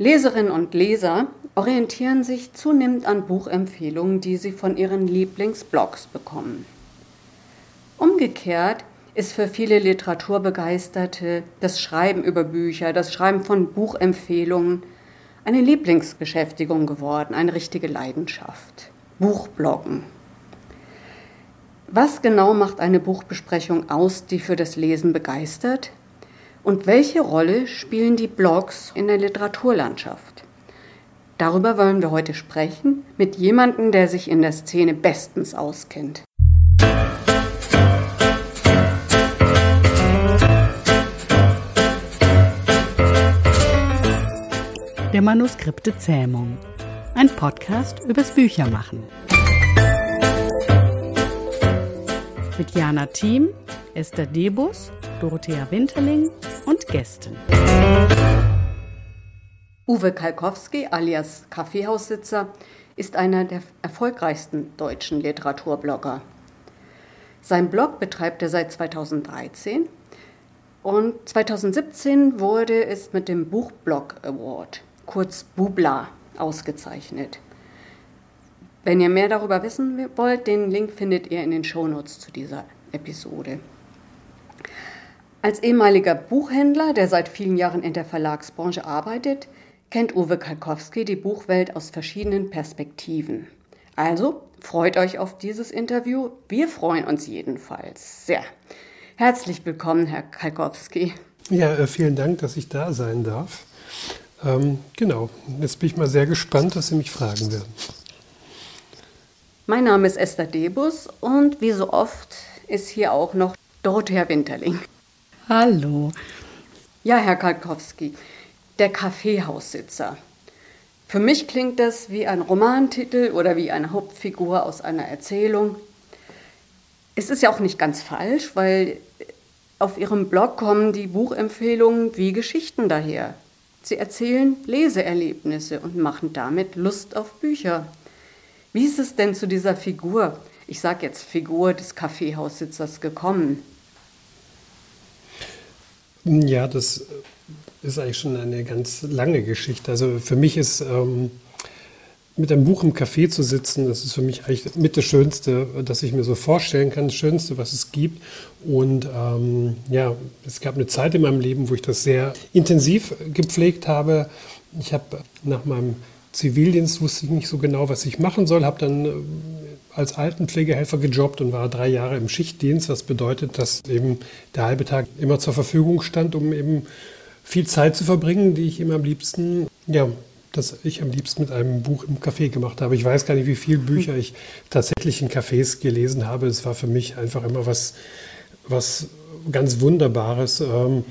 Leserinnen und Leser orientieren sich zunehmend an Buchempfehlungen, die sie von ihren Lieblingsblogs bekommen. Umgekehrt ist für viele Literaturbegeisterte das Schreiben über Bücher, das Schreiben von Buchempfehlungen eine Lieblingsbeschäftigung geworden, eine richtige Leidenschaft. Buchbloggen. Was genau macht eine Buchbesprechung aus, die für das Lesen begeistert? Und welche Rolle spielen die Blogs in der Literaturlandschaft? Darüber wollen wir heute sprechen mit jemandem, der sich in der Szene bestens auskennt. Der Manuskripte Zähmung. Ein Podcast übers Büchermachen. Mit Jana Thiem, Esther Debus, Dorothea Winterling und Gästen. Uwe Kalkowski alias Kaffeehaussitzer ist einer der erfolgreichsten deutschen Literaturblogger. Sein Blog betreibt er seit 2013 und 2017 wurde es mit dem Buchblog Award, kurz Bubla, ausgezeichnet. Wenn ihr mehr darüber wissen wollt, den Link findet ihr in den Shownotes zu dieser Episode. Als ehemaliger Buchhändler, der seit vielen Jahren in der Verlagsbranche arbeitet, kennt Uwe Kalkowski die Buchwelt aus verschiedenen Perspektiven. Also freut euch auf dieses Interview. Wir freuen uns jedenfalls sehr. Herzlich willkommen, Herr Kalkowski. Ja, äh, vielen Dank, dass ich da sein darf. Ähm, genau, jetzt bin ich mal sehr gespannt, was Sie mich fragen werden. Mein Name ist Esther Debus und wie so oft ist hier auch noch Dorothea Winterling. Hallo. Ja, Herr Kalkowski, der Kaffeehaussitzer. Für mich klingt das wie ein Romantitel oder wie eine Hauptfigur aus einer Erzählung. Es ist ja auch nicht ganz falsch, weil auf Ihrem Blog kommen die Buchempfehlungen wie Geschichten daher. Sie erzählen Leseerlebnisse und machen damit Lust auf Bücher. Wie ist es denn zu dieser Figur, ich sage jetzt Figur des Kaffeehaussitzers, gekommen? Ja, das ist eigentlich schon eine ganz lange Geschichte. Also für mich ist ähm, mit einem Buch im Café zu sitzen, das ist für mich eigentlich mit das Schönste, das ich mir so vorstellen kann, das Schönste, was es gibt. Und ähm, ja, es gab eine Zeit in meinem Leben, wo ich das sehr intensiv gepflegt habe. Ich habe nach meinem Zivildienst wusste ich nicht so genau, was ich machen soll, habe dann äh, als Altenpflegehelfer gejobbt und war drei Jahre im Schichtdienst, was bedeutet, dass eben der halbe Tag immer zur Verfügung stand, um eben viel Zeit zu verbringen, die ich immer am liebsten, ja, dass ich am liebsten mit einem Buch im Café gemacht habe. Ich weiß gar nicht, wie viele Bücher ich tatsächlich in Cafés gelesen habe. Es war für mich einfach immer was, was ganz Wunderbares. Ähm,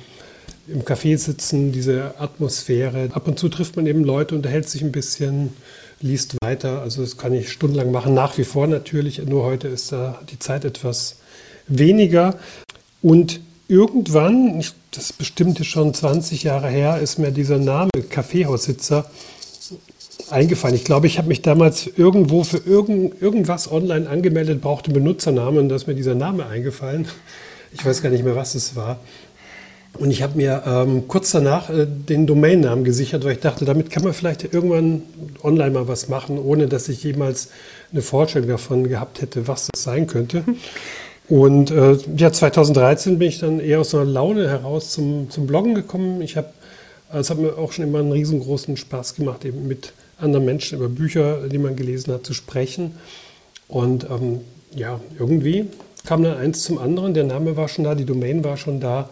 Im Café sitzen, diese Atmosphäre. Ab und zu trifft man eben Leute, unterhält sich ein bisschen, liest weiter. Also das kann ich stundenlang machen, nach wie vor natürlich. Nur heute ist da die Zeit etwas weniger. Und irgendwann, das ist bestimmt schon 20 Jahre her, ist mir dieser Name Kaffeehaussitzer eingefallen. Ich glaube, ich habe mich damals irgendwo für irgend, irgendwas online angemeldet, brauchte Benutzernamen und da ist mir dieser Name eingefallen. Ich weiß gar nicht mehr, was es war. Und ich habe mir ähm, kurz danach äh, den Domainnamen gesichert, weil ich dachte, damit kann man vielleicht irgendwann online mal was machen, ohne dass ich jemals eine Vorstellung davon gehabt hätte, was das sein könnte. Und äh, ja, 2013 bin ich dann eher aus einer Laune heraus zum, zum Bloggen gekommen. Ich habe, es hat mir auch schon immer einen riesengroßen Spaß gemacht, eben mit anderen Menschen über Bücher, die man gelesen hat, zu sprechen. Und ähm, ja, irgendwie kam dann eins zum anderen. Der Name war schon da, die Domain war schon da.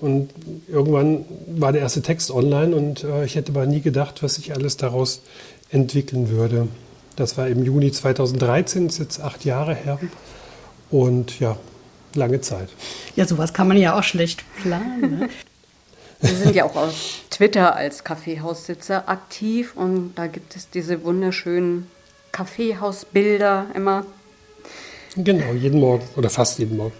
Und irgendwann war der erste Text online und äh, ich hätte aber nie gedacht, was sich alles daraus entwickeln würde. Das war im Juni 2013, ist jetzt acht Jahre her. Und ja, lange Zeit. Ja, sowas kann man ja auch schlecht planen. Ne? Sie sind ja auch auf Twitter als Kaffeehaussitzer aktiv und da gibt es diese wunderschönen Kaffeehausbilder immer. Genau, jeden Morgen oder fast jeden Morgen.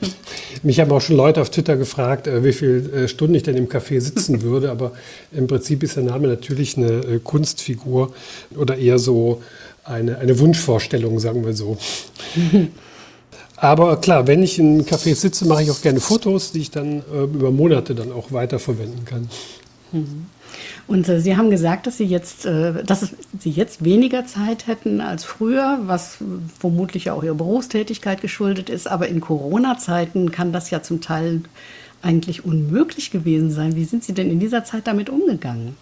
Mich haben auch schon Leute auf Twitter gefragt, äh, wie viele äh, Stunden ich denn im Café sitzen würde, aber im Prinzip ist der Name natürlich eine äh, Kunstfigur oder eher so eine, eine Wunschvorstellung, sagen wir so. Aber klar, wenn ich in Café sitze, mache ich auch gerne Fotos, die ich dann über Monate dann auch weiterverwenden kann. Mhm. Und äh, Sie haben gesagt, dass Sie jetzt, äh, dass Sie jetzt weniger Zeit hätten als früher, was vermutlich auch Ihrer Berufstätigkeit geschuldet ist. Aber in Corona-Zeiten kann das ja zum Teil eigentlich unmöglich gewesen sein. Wie sind Sie denn in dieser Zeit damit umgegangen?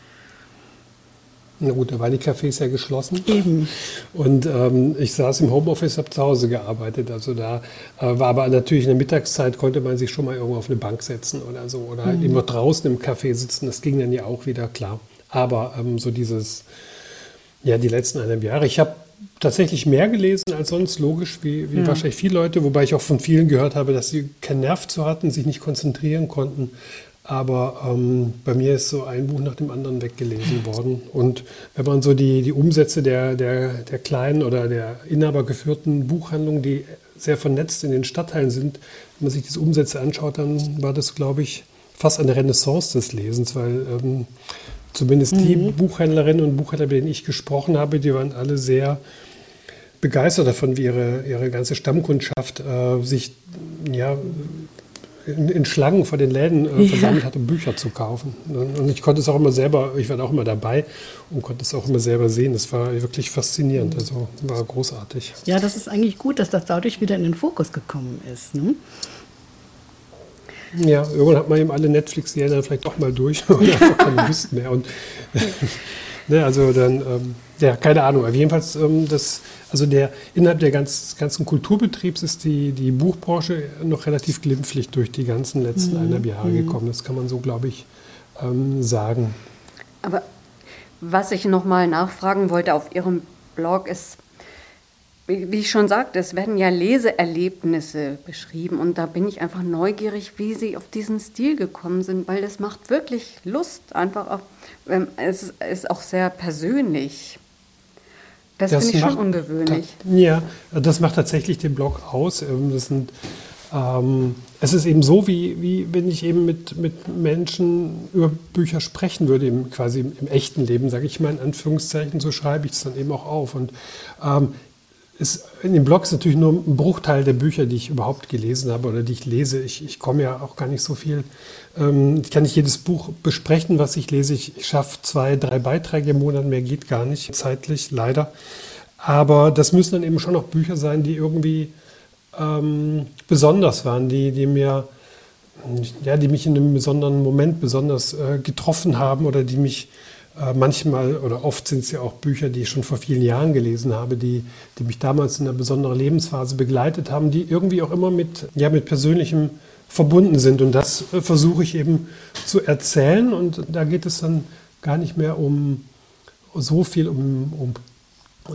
Na gut, da waren die Cafés ja geschlossen. Eben. Und ähm, ich saß im Homeoffice, habe zu Hause gearbeitet. Also da äh, war aber natürlich in der Mittagszeit, konnte man sich schon mal irgendwo auf eine Bank setzen oder so. Oder halt mhm. immer draußen im Café sitzen. Das ging dann ja auch wieder, klar. Aber ähm, so dieses, ja, die letzten eineinhalb Jahre. Ich habe tatsächlich mehr gelesen als sonst, logisch, wie, wie ja. wahrscheinlich viele Leute. Wobei ich auch von vielen gehört habe, dass sie keinen Nerv zu hatten, sich nicht konzentrieren konnten. Aber ähm, bei mir ist so ein Buch nach dem anderen weggelesen worden. Und wenn man so die, die Umsätze der, der, der kleinen oder der inhabergeführten Buchhandlungen, die sehr vernetzt in den Stadtteilen sind, wenn man sich diese Umsätze anschaut, dann war das, glaube ich, fast eine Renaissance des Lesens, weil ähm, zumindest mhm. die Buchhändlerinnen und Buchhändler, mit denen ich gesprochen habe, die waren alle sehr begeistert davon, wie ihre, ihre ganze Stammkundschaft äh, sich ja, in, in, Schlangen vor den Läden äh, versammelt hat, um Bücher zu kaufen. Und ich konnte es auch immer selber, ich war auch immer dabei und konnte es auch immer selber sehen. Das war wirklich faszinierend, also war großartig. Ja, das ist eigentlich gut, dass das dadurch wieder in den Fokus gekommen ist. Ne? Ja, irgendwann hat man eben alle Netflix-Serien vielleicht doch mal durch und einfach keine Lust mehr. Und, ne, also dann, ähm, ja, keine Ahnung. Aber jedenfalls, ähm, das, also der, innerhalb der ganz, ganzen Kulturbetriebs ist die, die Buchbranche noch relativ glimpflich durch die ganzen letzten mhm. eineinhalb Jahre mhm. gekommen. Das kann man so, glaube ich, ähm, sagen. Aber was ich noch mal nachfragen wollte auf Ihrem Blog ist, wie ich schon sagte, es werden ja Leseerlebnisse beschrieben und da bin ich einfach neugierig, wie Sie auf diesen Stil gekommen sind, weil das macht wirklich Lust, einfach auch, ähm, es ist auch sehr persönlich. Das, das finde ich macht, schon ungewöhnlich. Ja, das macht tatsächlich den Blog aus. Ähm, das sind, ähm, es ist eben so, wie, wie wenn ich eben mit, mit Menschen über Bücher sprechen würde, im, quasi im, im echten Leben, sage ich mal in Anführungszeichen, so schreibe ich es dann eben auch auf. Und ähm, ist, in dem Blog ist natürlich nur ein Bruchteil der Bücher, die ich überhaupt gelesen habe oder die ich lese. Ich, ich komme ja auch gar nicht so viel. Ähm, ich kann nicht jedes Buch besprechen, was ich lese. Ich, ich schaffe zwei, drei Beiträge im Monat, mehr geht gar nicht, zeitlich, leider. Aber das müssen dann eben schon auch Bücher sein, die irgendwie ähm, besonders waren, die, die mir, ja, die mich in einem besonderen Moment besonders äh, getroffen haben oder die mich manchmal oder oft sind es ja auch Bücher, die ich schon vor vielen Jahren gelesen habe, die, die mich damals in einer besonderen Lebensphase begleitet haben, die irgendwie auch immer mit, ja, mit Persönlichem verbunden sind. Und das äh, versuche ich eben zu erzählen. Und da geht es dann gar nicht mehr um so viel um, um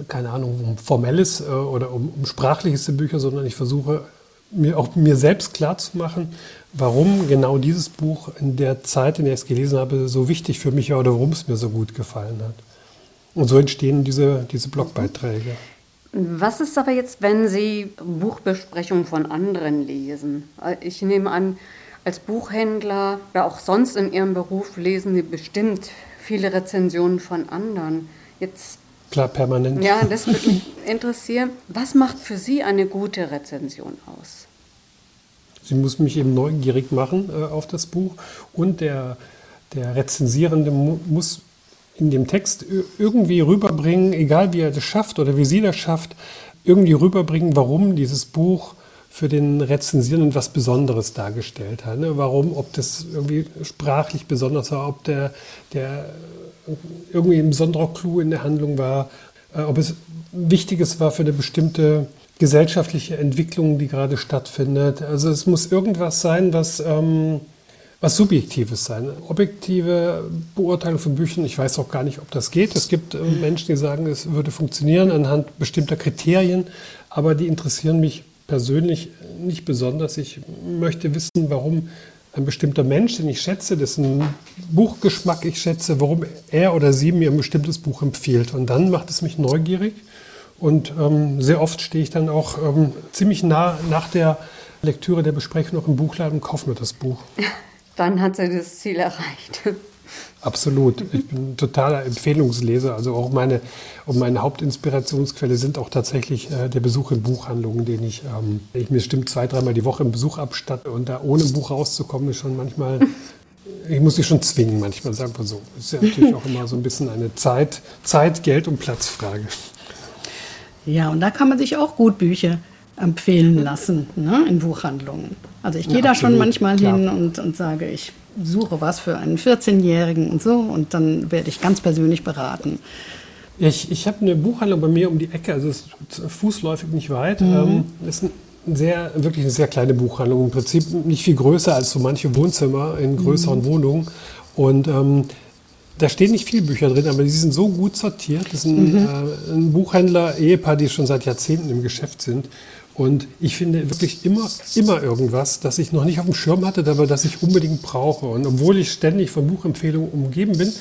keine Ahnung, um formelles äh, oder um, um sprachliches Bücher, sondern ich versuche mir auch mir selbst klar zu machen, warum genau dieses Buch in der Zeit, in der ich es gelesen habe, so wichtig für mich war oder warum es mir so gut gefallen hat. Und so entstehen diese, diese Blogbeiträge. Was ist aber jetzt, wenn Sie Buchbesprechungen von anderen lesen? Ich nehme an, als Buchhändler oder auch sonst in Ihrem Beruf lesen Sie bestimmt viele Rezensionen von anderen. Jetzt Klar, permanent. Ja, das würde mich interessieren. Was macht für Sie eine gute Rezension aus? Sie muss mich eben neugierig machen äh, auf das Buch und der, der Rezensierende mu muss in dem Text irgendwie rüberbringen, egal wie er das schafft oder wie sie das schafft, irgendwie rüberbringen, warum dieses Buch für den Rezensierenden was Besonderes dargestellt hat. Ne? Warum, ob das irgendwie sprachlich besonders war, ob der, der irgendwie ein besonderer Clou in der Handlung war, äh, ob es Wichtiges war für eine bestimmte gesellschaftliche Entwicklung, die gerade stattfindet. Also es muss irgendwas sein, was, ähm, was Subjektives sein. Objektive Beurteilung von Büchern, ich weiß auch gar nicht, ob das geht. Es gibt äh, Menschen, die sagen, es würde funktionieren anhand bestimmter Kriterien, aber die interessieren mich persönlich nicht besonders. Ich möchte wissen, warum ein bestimmter Mensch, den ich schätze, dessen Buchgeschmack ich schätze, warum er oder sie mir ein bestimmtes Buch empfiehlt. Und dann macht es mich neugierig. Und ähm, sehr oft stehe ich dann auch ähm, ziemlich nah nach der Lektüre der Besprechung noch im Buchladen und kaufe mir das Buch. Dann hat sie das Ziel erreicht. Absolut. Ich bin totaler Empfehlungsleser. Also auch meine, und meine Hauptinspirationsquelle sind auch tatsächlich äh, der Besuch in Buchhandlungen, den ich, ähm, ich mir stimmt zwei, dreimal die Woche im Besuch abstatte. Und da ohne Buch rauszukommen, ist schon manchmal ich muss sie schon zwingen manchmal, sagen wir so. Ist ja natürlich auch immer so ein bisschen eine Zeit, Zeit, Geld und Platzfrage. Ja, und da kann man sich auch gut Bücher empfehlen lassen ne, in Buchhandlungen. Also ich gehe ja, da schon manchmal klar. hin und, und sage, ich suche was für einen 14-Jährigen und so und dann werde ich ganz persönlich beraten. Ich, ich habe eine Buchhandlung bei mir um die Ecke, also es ist fußläufig nicht weit. Mhm. Ähm, ist ein sehr, wirklich eine sehr kleine Buchhandlung. Im Prinzip nicht viel größer als so manche Wohnzimmer in größeren mhm. Wohnungen. Und ähm, da stehen nicht viele Bücher drin, aber die sind so gut sortiert. Das ein, mhm. äh, ein Buchhändler, Ehepaar, die schon seit Jahrzehnten im Geschäft sind. Und ich finde wirklich immer, immer irgendwas, das ich noch nicht auf dem Schirm hatte, aber das ich unbedingt brauche. Und obwohl ich ständig von Buchempfehlungen umgeben bin,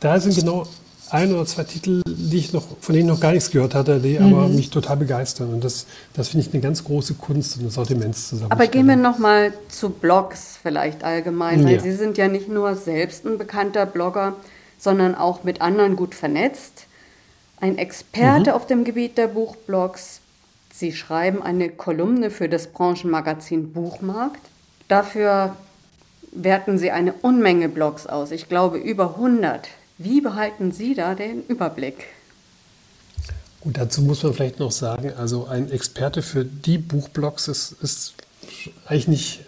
da sind genau ein oder zwei Titel, die ich noch, von denen ich noch gar nichts gehört hatte, die mhm. aber mich total begeistern. Und das, das finde ich eine ganz große Kunst, eine Sortimentszusammenstellung. Aber gehen wir nochmal zu Blogs vielleicht allgemein, weil ja. Sie sind ja nicht nur selbst ein bekannter Blogger, sondern auch mit anderen gut vernetzt. Ein Experte mhm. auf dem Gebiet der Buchblogs. Sie schreiben eine Kolumne für das Branchenmagazin Buchmarkt. Dafür werten Sie eine Unmenge Blogs aus. Ich glaube über 100. Wie behalten Sie da den Überblick? Gut, dazu muss man vielleicht noch sagen, also ein Experte für die Buchblogs ist, ist eigentlich nicht,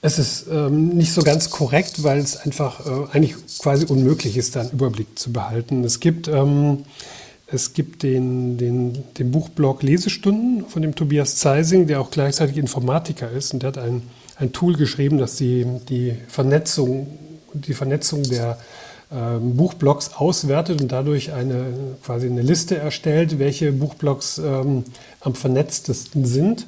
es ist ähm, nicht so ganz korrekt, weil es einfach äh, eigentlich quasi unmöglich ist, da einen Überblick zu behalten. Es gibt, ähm, es gibt den, den, den Buchblog Lesestunden von dem Tobias Zeising, der auch gleichzeitig Informatiker ist und der hat ein, ein Tool geschrieben, das die, die Vernetzung, die Vernetzung der ähm, Buchblocks auswertet und dadurch eine, quasi eine Liste erstellt, welche Buchblocks ähm, am vernetztesten sind.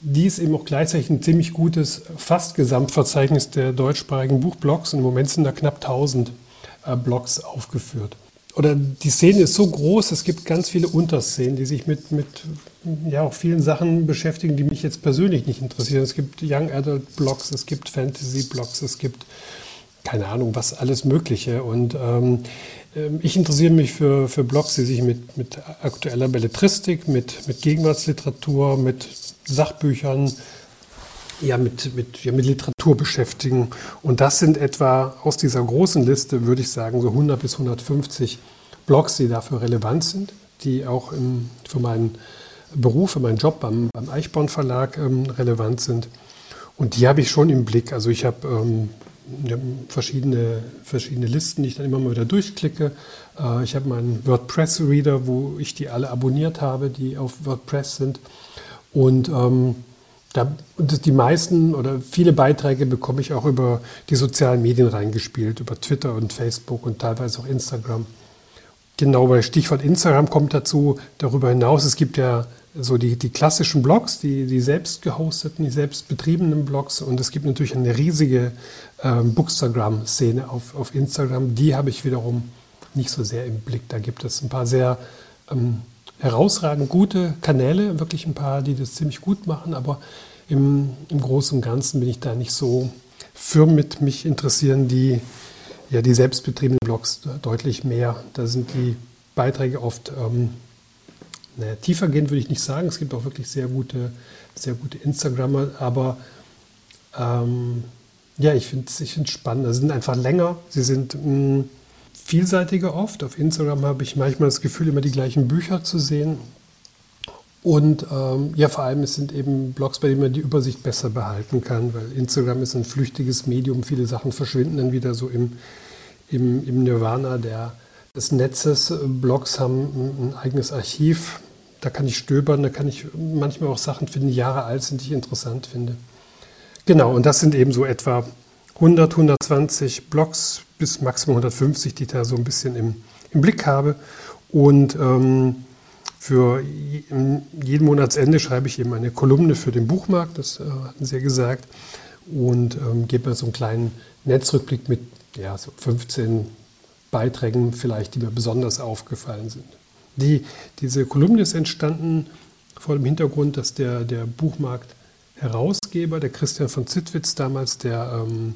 Dies eben auch gleichzeitig ein ziemlich gutes fast Gesamtverzeichnis der deutschsprachigen Buchblocks. Und im Moment sind da knapp 1000 äh, Blogs aufgeführt. Oder die Szene ist so groß, es gibt ganz viele Unterszenen, die sich mit, mit ja, auch vielen Sachen beschäftigen, die mich jetzt persönlich nicht interessieren. Es gibt Young Adult Blogs, es gibt Fantasy Blogs, es gibt keine Ahnung, was alles Mögliche. Und ähm, ähm, ich interessiere mich für, für Blogs, die sich mit, mit aktueller Belletristik, mit, mit Gegenwartsliteratur, mit Sachbüchern, ja, mit, mit, ja, mit Literatur beschäftigen. Und das sind etwa aus dieser großen Liste, würde ich sagen, so 100 bis 150 Blogs, die dafür relevant sind, die auch im, für meinen Beruf, für meinen Job beim, beim Eichborn Verlag ähm, relevant sind. Und die habe ich schon im Blick. Also ich habe ähm, verschiedene, verschiedene Listen, die ich dann immer mal wieder durchklicke. Äh, ich habe meinen WordPress-Reader, wo ich die alle abonniert habe, die auf WordPress sind. Und ähm, da, die meisten oder viele Beiträge bekomme ich auch über die sozialen Medien reingespielt, über Twitter und Facebook und teilweise auch Instagram. Genau, weil Stichwort Instagram kommt dazu. Darüber hinaus, es gibt ja so die, die klassischen Blogs, die, die selbst gehosteten, die selbst betriebenen Blogs. Und es gibt natürlich eine riesige ähm, Bookstagram-Szene auf, auf Instagram. Die habe ich wiederum nicht so sehr im Blick. Da gibt es ein paar sehr ähm, herausragend gute Kanäle, wirklich ein paar, die das ziemlich gut machen. Aber im, im Großen und Ganzen bin ich da nicht so Firmen mit mich interessieren, die ja die selbstbetriebenen Blogs deutlich mehr. Da sind die Beiträge oft ähm, naja, tiefergehend würde ich nicht sagen. Es gibt auch wirklich sehr gute, sehr gute Instagrammer, aber ähm, ja, ich finde es ich spannend. Sie sind einfach länger, sie sind mh, mm, vielseitiger oft. Auf Instagram habe ich manchmal das Gefühl, immer die gleichen Bücher zu sehen. Und ähm, ja, vor allem, es sind eben Blogs, bei denen man die Übersicht besser behalten kann, weil Instagram ist ein flüchtiges Medium. Viele Sachen verschwinden dann wieder so im, im, im Nirvana der, des Netzes. Blogs haben ein eigenes Archiv. Da kann ich stöbern, da kann ich manchmal auch Sachen finden, die Jahre alt sind, die ich interessant finde. Genau, und das sind eben so etwa 100, 120 Blogs bis maximal 150, die ich da so ein bisschen im, im Blick habe. Und ähm, für jeden Monatsende schreibe ich eben eine Kolumne für den Buchmarkt, das äh, hatten Sie ja gesagt, und ähm, gebe mir so einen kleinen Netzrückblick mit ja, so 15 Beiträgen vielleicht, die mir besonders aufgefallen sind. Die, diese Kolumne ist entstanden vor dem Hintergrund, dass der, der Buchmarkt-Herausgeber, der Christian von Zittwitz damals, der ähm,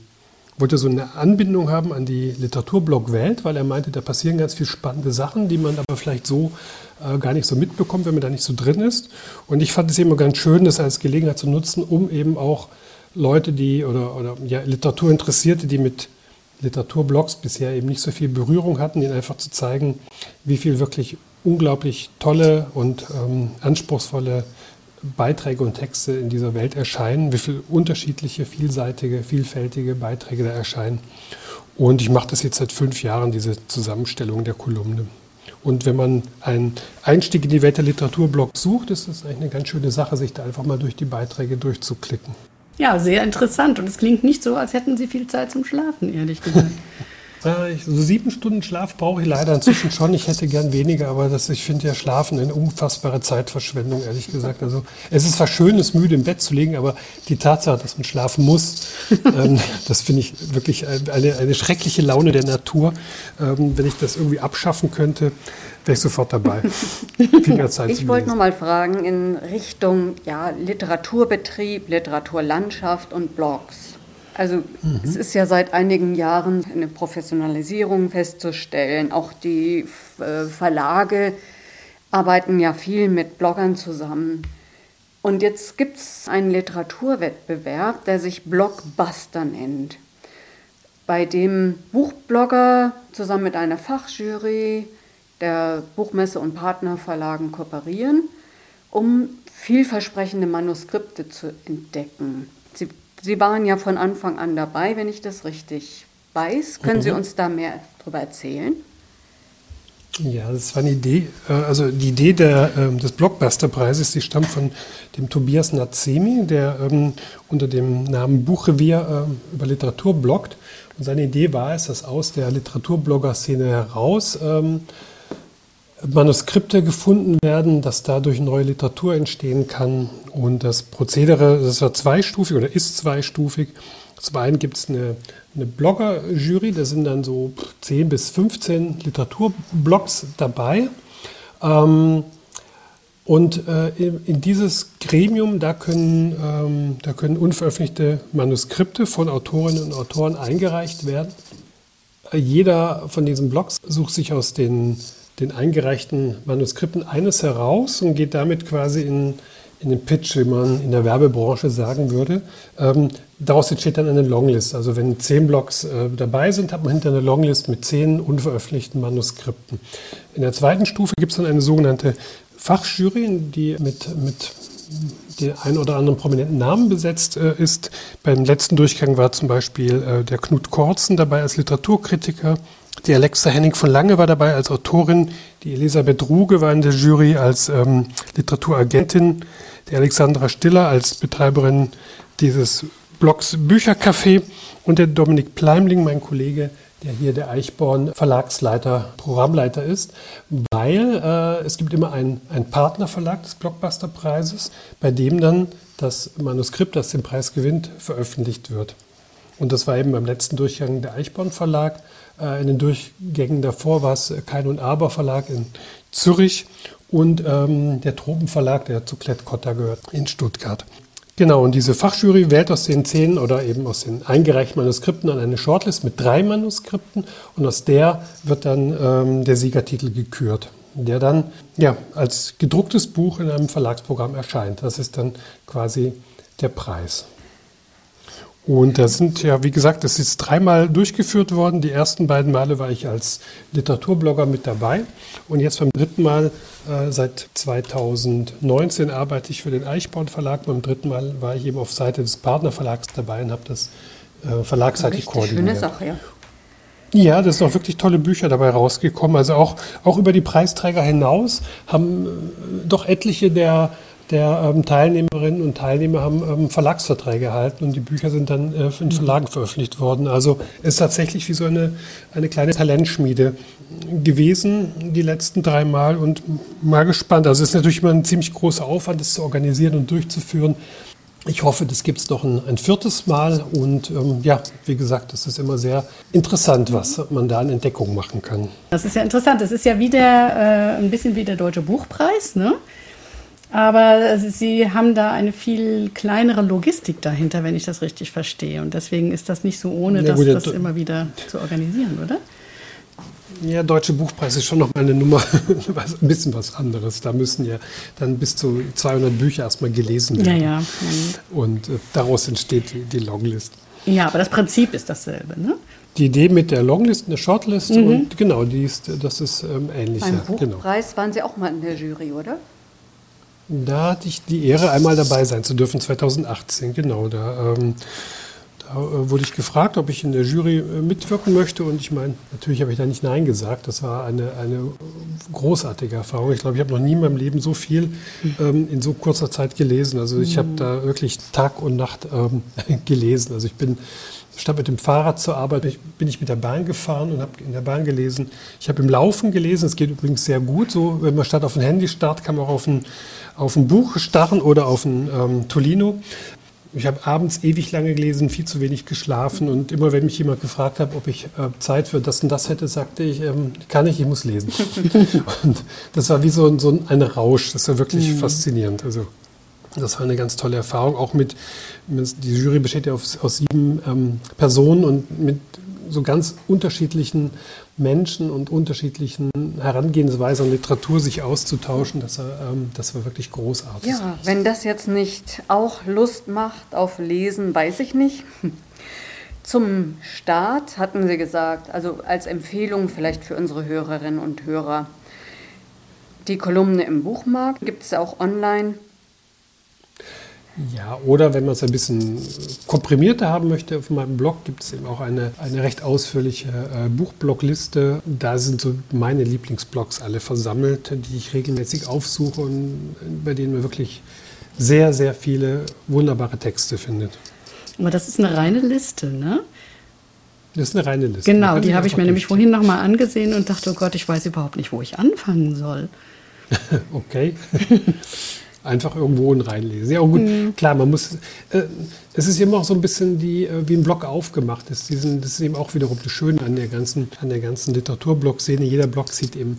wollte so eine Anbindung haben an die Literaturblog Welt, weil er meinte, da passieren ganz viele spannende Sachen, die man aber vielleicht so äh, gar nicht so mitbekommt, wenn man da nicht so drin ist. Und ich fand es immer ganz schön, das als Gelegenheit zu nutzen, um eben auch Leute, die oder, oder ja, Literaturinteressierte, die mit Literaturblogs bisher eben nicht so viel Berührung hatten, ihnen einfach zu zeigen, wie viel wirklich unglaublich tolle und ähm, anspruchsvolle Beiträge und Texte in dieser Welt erscheinen, wie viele unterschiedliche, vielseitige, vielfältige Beiträge da erscheinen. Und ich mache das jetzt seit fünf Jahren, diese Zusammenstellung der Kolumne. Und wenn man einen Einstieg in die Welt der Literaturblog sucht, ist es eigentlich eine ganz schöne Sache, sich da einfach mal durch die Beiträge durchzuklicken. Ja, sehr interessant. Und es klingt nicht so, als hätten Sie viel Zeit zum Schlafen, ehrlich gesagt. so sieben Stunden Schlaf brauche ich leider inzwischen schon. Ich hätte gern weniger, aber das, ich finde ja Schlafen eine unfassbare Zeitverschwendung, ehrlich gesagt. Also es ist zwar schön, es müde im Bett zu liegen, aber die Tatsache, dass man schlafen muss, ähm, das finde ich wirklich eine, eine schreckliche Laune der Natur. Ähm, wenn ich das irgendwie abschaffen könnte, wäre ich sofort dabei. ich wollte noch mal fragen in Richtung ja, Literaturbetrieb, Literaturlandschaft und Blogs. Also mhm. es ist ja seit einigen Jahren eine Professionalisierung festzustellen. Auch die äh, Verlage arbeiten ja viel mit Bloggern zusammen. Und jetzt gibt es einen Literaturwettbewerb, der sich Blockbuster nennt, bei dem Buchblogger zusammen mit einer Fachjury der Buchmesse und Partnerverlagen kooperieren, um vielversprechende Manuskripte zu entdecken. Sie waren ja von Anfang an dabei, wenn ich das richtig weiß. Können mhm. Sie uns da mehr darüber erzählen? Ja, das war eine Idee. Äh, also die Idee der, ähm, des Blockbuster-Preises, die stammt von dem Tobias Nazemi, der ähm, unter dem Namen Buchrevier ähm, über Literatur bloggt. Und seine Idee war es, dass aus der Literaturblogger-Szene heraus ähm, Manuskripte gefunden werden, dass dadurch neue Literatur entstehen kann. Und das Prozedere, das war zweistufig oder ist zweistufig. Zum einen gibt es eine, eine Blogger-Jury, da sind dann so 10 bis 15 Literaturblogs dabei. Ähm, und äh, in, in, dieses Gremium, da können, ähm, da können unveröffentlichte Manuskripte von Autorinnen und Autoren eingereicht werden. Jeder von diesen Blogs sucht sich aus den den eingereichten Manuskripten eines heraus und geht damit quasi in, in den Pitch, wie man in der Werbebranche sagen würde. Ähm, daraus entsteht dann eine Longlist. Also wenn zehn Blogs äh, dabei sind, hat man hinter eine Longlist mit zehn unveröffentlichten Manuskripten. In der zweiten Stufe gibt es dann eine sogenannte Fachjury, die mit, mit den ein oder anderen prominenten Namen besetzt äh, ist. Beim letzten Durchgang war zum Beispiel äh, der Knut Korzen dabei als Literaturkritiker, die Alexa Henning von Lange war dabei als Autorin, die Elisabeth Ruge war in der Jury als ähm, Literaturagentin, die Alexandra Stiller als Betreiberin dieses Blogs Büchercafé und der Dominik Pleimling, mein Kollege, der hier der Eichborn Verlagsleiter, Programmleiter ist, weil äh, es gibt immer einen, Partnerverlag des Blockbuster-Preises, bei dem dann das Manuskript, das den Preis gewinnt, veröffentlicht wird. Und das war eben beim letzten Durchgang der Eichborn Verlag. Äh, in den Durchgängen davor war es Kein und Aber Verlag in Zürich und ähm, der Tropenverlag, der zu Klett-Cotta gehört, in Stuttgart. Genau, und diese Fachjury wählt aus den zehn oder eben aus den eingereichten Manuskripten an eine Shortlist mit drei Manuskripten und aus der wird dann ähm, der Siegertitel gekürt, der dann ja, als gedrucktes Buch in einem Verlagsprogramm erscheint. Das ist dann quasi der Preis. Und da sind ja, wie gesagt, das ist dreimal durchgeführt worden. Die ersten beiden Male war ich als Literaturblogger mit dabei. Und jetzt beim dritten Mal, äh, seit 2019, arbeite ich für den Eichborn Verlag. Beim dritten Mal war ich eben auf Seite des Partnerverlags dabei und habe das äh, verlagsseitig koordiniert. Schöne Sache, ja. Ja, das sind auch wirklich tolle Bücher dabei rausgekommen. Also auch, auch über die Preisträger hinaus haben äh, doch etliche der der ähm, Teilnehmerinnen und Teilnehmer haben ähm, Verlagsverträge erhalten und die Bücher sind dann äh, in Verlagen veröffentlicht worden. Also es ist tatsächlich wie so eine, eine kleine Talentschmiede gewesen die letzten drei Mal und mal gespannt. Also es ist natürlich immer ein ziemlich großer Aufwand, das zu organisieren und durchzuführen. Ich hoffe, das gibt es noch ein, ein, viertes Mal. Und ähm, ja, wie gesagt, das ist immer sehr interessant, was man da an Entdeckungen machen kann. Das ist ja interessant. Das ist ja wieder äh, ein bisschen wie der Deutsche Buchpreis. Ne? Aber Sie haben da eine viel kleinere Logistik dahinter, wenn ich das richtig verstehe. Und deswegen ist das nicht so ohne, ja, das, das immer wieder zu organisieren, oder? Ja, Deutsche Buchpreis ist schon noch mal eine Nummer, ein bisschen was anderes. Da müssen ja dann bis zu 200 Bücher erstmal gelesen werden. Ja, ja. Und äh, daraus entsteht die, die Longlist. Ja, aber das Prinzip ist dasselbe, ne? Die Idee mit der Longlist, eine Shortlist mhm. und genau, die ist, das ist ähm, ähnlich. Beim genau. Buchpreis genau. waren Sie auch mal in der Jury, oder? Da hatte ich die Ehre, einmal dabei sein zu dürfen, 2018, genau. Da, ähm, da äh, wurde ich gefragt, ob ich in der Jury äh, mitwirken möchte. Und ich meine, natürlich habe ich da nicht Nein gesagt. Das war eine, eine großartige Erfahrung. Ich glaube, ich habe noch nie in meinem Leben so viel ähm, in so kurzer Zeit gelesen. Also ich habe da wirklich Tag und Nacht ähm, gelesen. Also ich bin statt mit dem Fahrrad zur Arbeit bin ich mit der Bahn gefahren und habe in der Bahn gelesen. Ich habe im Laufen gelesen. Es geht übrigens sehr gut. So, wenn man statt auf ein Handy starrt, kann man auch auf ein, auf ein Buch starren oder auf ein ähm, Tolino. Ich habe abends ewig lange gelesen, viel zu wenig geschlafen und immer wenn mich jemand gefragt hat, ob ich äh, Zeit für das und das hätte, sagte ich, ähm, kann ich, ich muss lesen. und das war wie so, so ein Rausch, das war wirklich mhm. faszinierend. Also das war eine ganz tolle Erfahrung, auch mit, die Jury besteht ja aus, aus sieben ähm, Personen und mit so ganz unterschiedlichen Menschen und unterschiedlichen Herangehensweisen an Literatur sich auszutauschen, das, ähm, das war wirklich großartig. Ja, wenn das jetzt nicht auch Lust macht auf Lesen, weiß ich nicht. Zum Start hatten Sie gesagt, also als Empfehlung vielleicht für unsere Hörerinnen und Hörer, die Kolumne im Buchmarkt gibt es auch online. Ja, oder wenn man es ein bisschen komprimierter haben möchte, auf meinem Blog gibt es eben auch eine, eine recht ausführliche äh, Buchblogliste. Da sind so meine Lieblingsblogs alle versammelt, die ich regelmäßig aufsuche und bei denen man wirklich sehr, sehr viele wunderbare Texte findet. Aber das ist eine reine Liste, ne? Das ist eine reine Liste. Genau, die habe ich mir nämlich vorhin nochmal angesehen und dachte, oh Gott, ich weiß überhaupt nicht, wo ich anfangen soll. okay. einfach irgendwo reinlesen. Ja, gut, mhm. klar, man muss. Äh, es ist eben auch so ein bisschen die, äh, wie ein Blog aufgemacht ist. Diesen, das ist eben auch wiederum das Schöne an der ganzen, an der ganzen Literaturblog-Szene. Jeder Blog sieht eben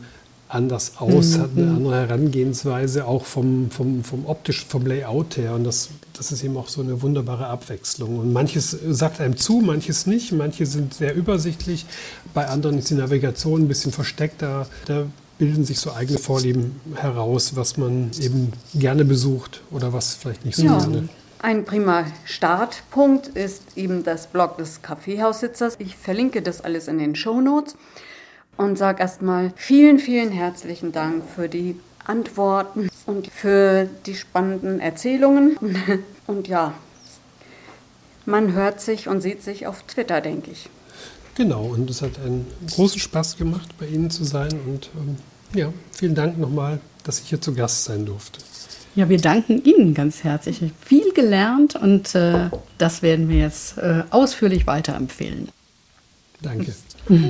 anders aus, mhm. hat eine andere Herangehensweise, auch vom, vom, vom optischen, vom Layout her. Und das, das ist eben auch so eine wunderbare Abwechslung. Und manches sagt einem zu, manches nicht. Manche sind sehr übersichtlich. Bei anderen ist die Navigation ein bisschen versteckter. Da bilden sich so eigene Vorlieben heraus, was man eben gerne besucht oder was vielleicht nicht so ja. gerne. Ein prima Startpunkt ist eben das Blog des Kaffeehaussitzers. Ich verlinke das alles in den Show Notes und sage erstmal vielen, vielen herzlichen Dank für die Antworten und für die spannenden Erzählungen. Und ja, man hört sich und sieht sich auf Twitter, denke ich. Genau, und es hat einen großen Spaß gemacht, bei Ihnen zu sein. Und ähm, ja, vielen Dank nochmal, dass ich hier zu Gast sein durfte. Ja, wir danken Ihnen ganz herzlich. Viel gelernt und äh, das werden wir jetzt äh, ausführlich weiterempfehlen. Danke.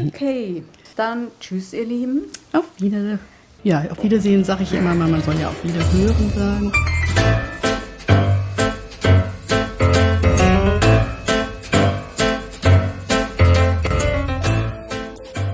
Okay, dann tschüss, ihr Lieben. Auf Wiedersehen. Ja, auf Wiedersehen sage ich immer mal, man soll ja auf Wiederhören sagen.